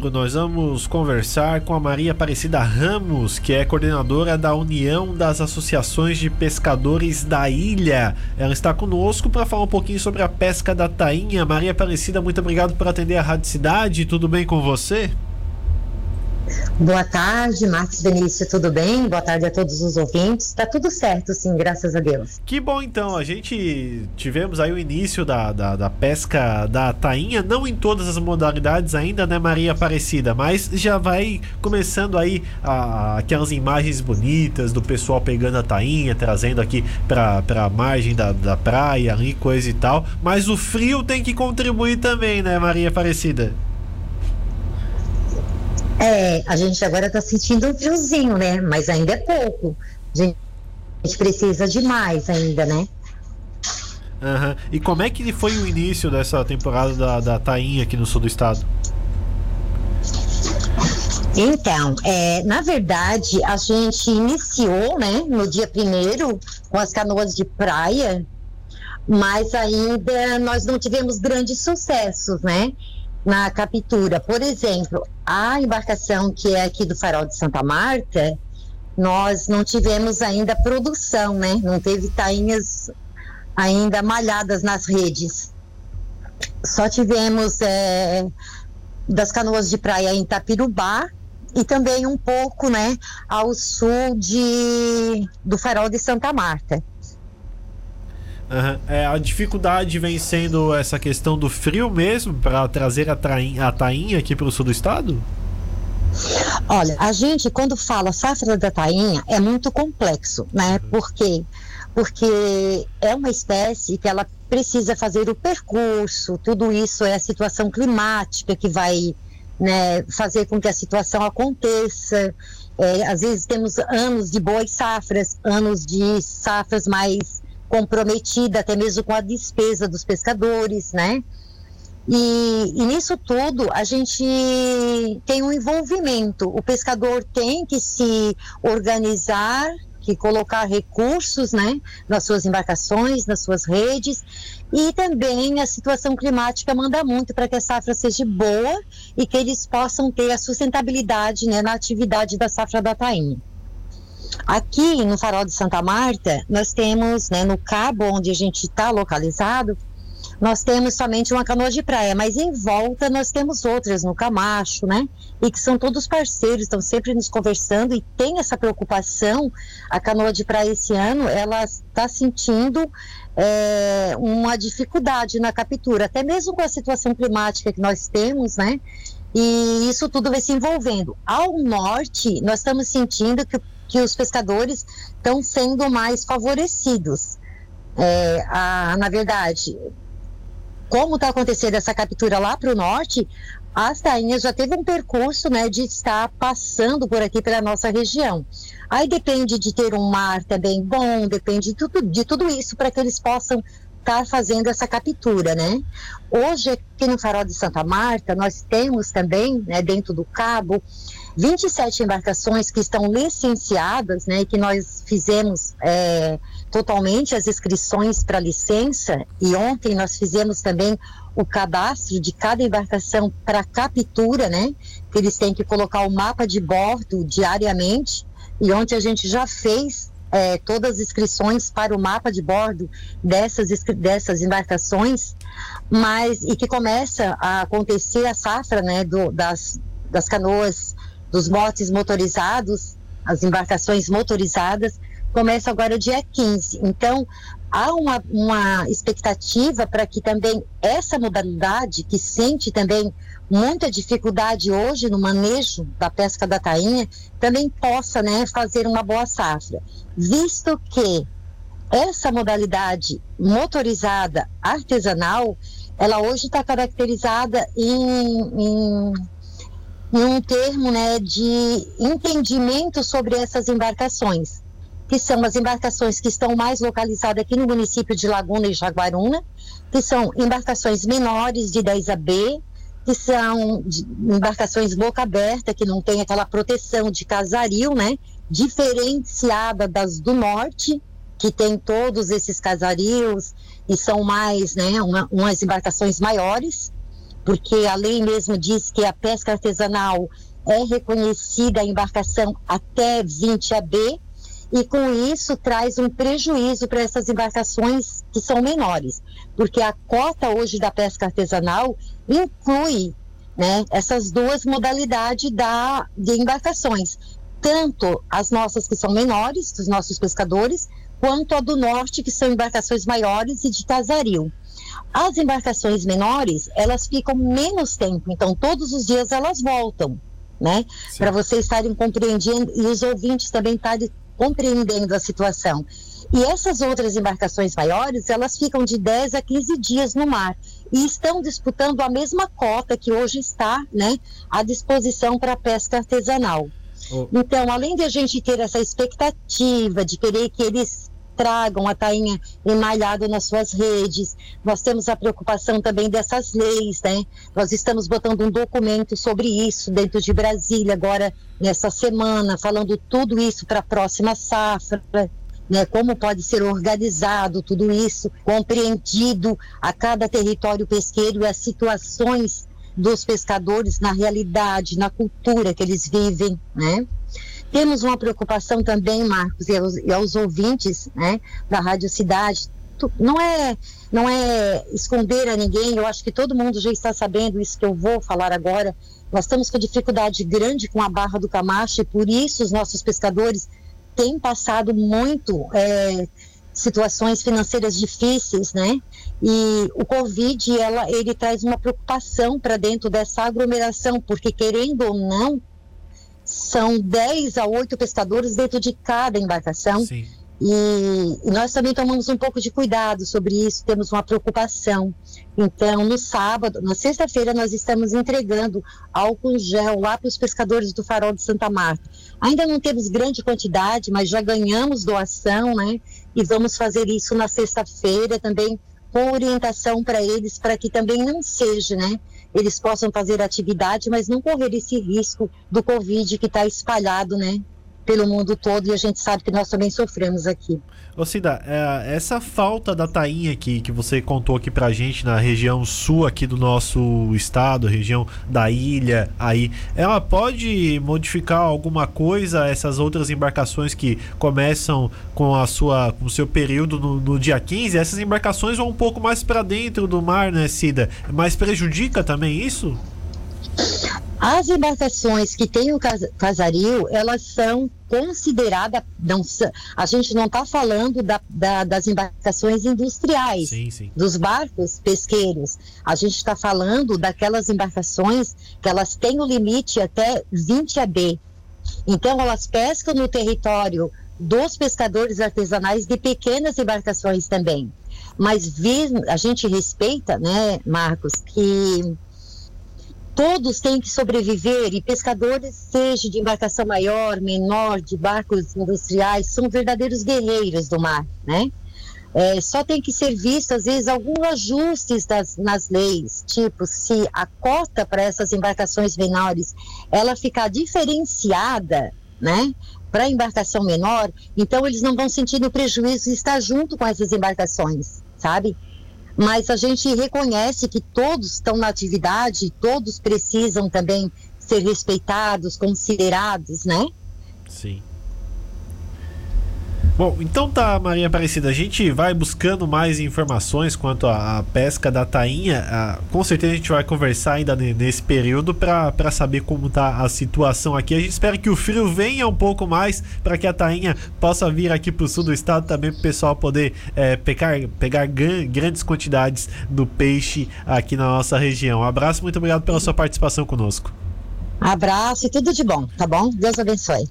4, nós vamos conversar com a Maria Aparecida Ramos, que é coordenadora da União das Associações de Pescadores da Ilha. Ela está conosco para falar um pouquinho sobre a pesca da tainha. Maria Aparecida, muito obrigado por atender a Rádio Cidade. Tudo bem com você? Boa tarde, Marcos Benício, tudo bem? Boa tarde a todos os ouvintes. Tá tudo certo, sim, graças a Deus. Que bom, então. A gente tivemos aí o início da, da, da pesca da tainha, não em todas as modalidades ainda, né, Maria Aparecida? Mas já vai começando aí a, aquelas imagens bonitas do pessoal pegando a tainha, trazendo aqui pra, pra margem da, da praia ali, coisa e tal. Mas o frio tem que contribuir também, né, Maria Aparecida? É, a gente agora está sentindo um friozinho, né? Mas ainda é pouco. A gente, precisa de mais ainda, né? Uhum. E como é que foi o início dessa temporada da, da Tainha aqui no sul do estado? Então, é, na verdade, a gente iniciou, né, no dia primeiro com as canoas de praia, mas ainda nós não tivemos grandes sucessos, né? Na captura. Por exemplo, a embarcação que é aqui do Farol de Santa Marta, nós não tivemos ainda produção, né? Não teve tainhas ainda malhadas nas redes. Só tivemos é, das canoas de praia em Tapirubá e também um pouco, né, ao sul de, do Farol de Santa Marta. Uhum. É, a dificuldade vem sendo essa questão do frio mesmo para trazer a, train, a tainha aqui para o sul do estado? Olha, a gente quando fala safra da tainha é muito complexo, né? Uhum. Por quê? Porque é uma espécie que ela precisa fazer o percurso, tudo isso é a situação climática que vai né, fazer com que a situação aconteça. É, às vezes temos anos de boas safras, anos de safras mais comprometida até mesmo com a despesa dos pescadores, né? E, e, nisso tudo a gente tem um envolvimento. O pescador tem que se organizar, que colocar recursos, né, nas suas embarcações, nas suas redes. E também a situação climática manda muito para que a safra seja boa e que eles possam ter a sustentabilidade, né, na atividade da safra da tainha. Aqui no Farol de Santa Marta, nós temos, né, no cabo onde a gente está localizado, nós temos somente uma canoa de praia, mas em volta nós temos outras no Camacho, né? E que são todos parceiros, estão sempre nos conversando e tem essa preocupação. A canoa de praia esse ano, ela está sentindo é, uma dificuldade na captura, até mesmo com a situação climática que nós temos, né? E isso tudo vai se envolvendo. Ao norte, nós estamos sentindo que que os pescadores estão sendo mais favorecidos. É, a, na verdade, como está acontecendo essa captura lá para o norte, as tainhas já teve um percurso né, de estar passando por aqui pela nossa região. Aí depende de ter um mar também bom, depende de tudo, de tudo isso para que eles possam estar tá fazendo essa captura, né? Hoje aqui no Farol de Santa Marta nós temos também, né, dentro do cabo, 27 embarcações que estão licenciadas, né, que nós fizemos é, totalmente as inscrições para licença e ontem nós fizemos também o cadastro de cada embarcação para captura, né, que eles têm que colocar o mapa de bordo diariamente e ontem a gente já fez é, todas as inscrições para o mapa de bordo dessas, dessas embarcações, mas e que começa a acontecer a safra né, do, das, das canoas dos botes motorizados, as embarcações motorizadas, começa agora dia 15. Então, há uma, uma expectativa para que também essa modalidade, que sente também muita dificuldade hoje no manejo da pesca da tainha, também possa né, fazer uma boa safra. Visto que essa modalidade motorizada artesanal, ela hoje está caracterizada em, em em um termo né, de entendimento sobre essas embarcações, que são as embarcações que estão mais localizadas aqui no município de Laguna e Jaguaruna, que são embarcações menores de 10 AB, que são embarcações boca aberta, que não tem aquela proteção de casaril, né, diferenciada das do norte, que tem todos esses casarios e são mais, né, uma, umas embarcações maiores porque a lei mesmo diz que a pesca artesanal é reconhecida a embarcação até 20 AB, e com isso traz um prejuízo para essas embarcações que são menores, porque a cota hoje da pesca artesanal inclui né, essas duas modalidades da, de embarcações, tanto as nossas que são menores, dos nossos pescadores, quanto a do norte, que são embarcações maiores e de casaril. As embarcações menores, elas ficam menos tempo, então todos os dias elas voltam, né? Para vocês estarem compreendendo e os ouvintes também estarem compreendendo a situação. E essas outras embarcações maiores, elas ficam de 10 a 15 dias no mar e estão disputando a mesma cota que hoje está né, à disposição para a pesca artesanal. Oh. Então, além de a gente ter essa expectativa de querer que eles tragam a tainha emalhada nas suas redes, nós temos a preocupação também dessas leis, né? Nós estamos botando um documento sobre isso dentro de Brasília agora nessa semana, falando tudo isso para a próxima safra, né, como pode ser organizado tudo isso, compreendido a cada território pesqueiro e as situações dos pescadores na realidade, na cultura que eles vivem, né? Temos uma preocupação também, Marcos, e aos, e aos ouvintes, né, da Rádio Cidade, não é não é esconder a ninguém, eu acho que todo mundo já está sabendo isso que eu vou falar agora. Nós estamos com dificuldade grande com a Barra do Camacho e por isso os nossos pescadores tem passado muito é, situações financeiras difíceis, né? E o Covid, ela, ele traz uma preocupação para dentro dessa aglomeração, porque querendo ou não, são 10 a 8 pescadores dentro de cada embarcação. Sim. E, e, nós também tomamos um pouco de cuidado sobre isso, temos uma preocupação. Então, no sábado, na sexta-feira, nós estamos entregando álcool gel lá para os pescadores do Farol de Santa Marta. Ainda não temos grande quantidade, mas já ganhamos doação, né? E vamos fazer isso na sexta-feira também, com orientação para eles, para que também não seja, né? Eles possam fazer atividade, mas não correr esse risco do Covid que está espalhado, né? Pelo mundo todo e a gente sabe que nós também sofremos aqui. Ô Cida, é, essa falta da tainha aqui que você contou aqui pra gente na região sul aqui do nosso estado, região da ilha aí, ela pode modificar alguma coisa essas outras embarcações que começam com a sua com o seu período no, no dia 15? Essas embarcações vão um pouco mais para dentro do mar, né, Cida? Mas prejudica também isso? As embarcações que têm o casaril, elas são consideradas. Não, a gente não está falando da, da, das embarcações industriais, sim, sim. dos barcos pesqueiros. A gente está falando daquelas embarcações que elas têm o limite até 20 AB. Então, elas pescam no território dos pescadores artesanais de pequenas embarcações também. Mas a gente respeita, né, Marcos, que todos têm que sobreviver e pescadores, seja de embarcação maior, menor, de barcos industriais, são verdadeiros guerreiros do mar, né? É, só tem que ser visto, às vezes, alguns ajustes das, nas leis, tipo, se a cota para essas embarcações menores, ela ficar diferenciada, né, para embarcação menor, então eles não vão sentir o prejuízo de estar junto com essas embarcações, sabe? Mas a gente reconhece que todos estão na atividade, todos precisam também ser respeitados, considerados, né? Sim. Bom, então tá, Maria Aparecida. A gente vai buscando mais informações quanto à pesca da tainha. Ah, com certeza a gente vai conversar ainda nesse período para saber como tá a situação aqui. A gente espera que o frio venha um pouco mais para que a tainha possa vir aqui para o sul do estado também para o pessoal poder é, pegar, pegar grandes quantidades do peixe aqui na nossa região. Um abraço, muito obrigado pela sua participação conosco. Abraço e tudo de bom, tá bom? Deus abençoe.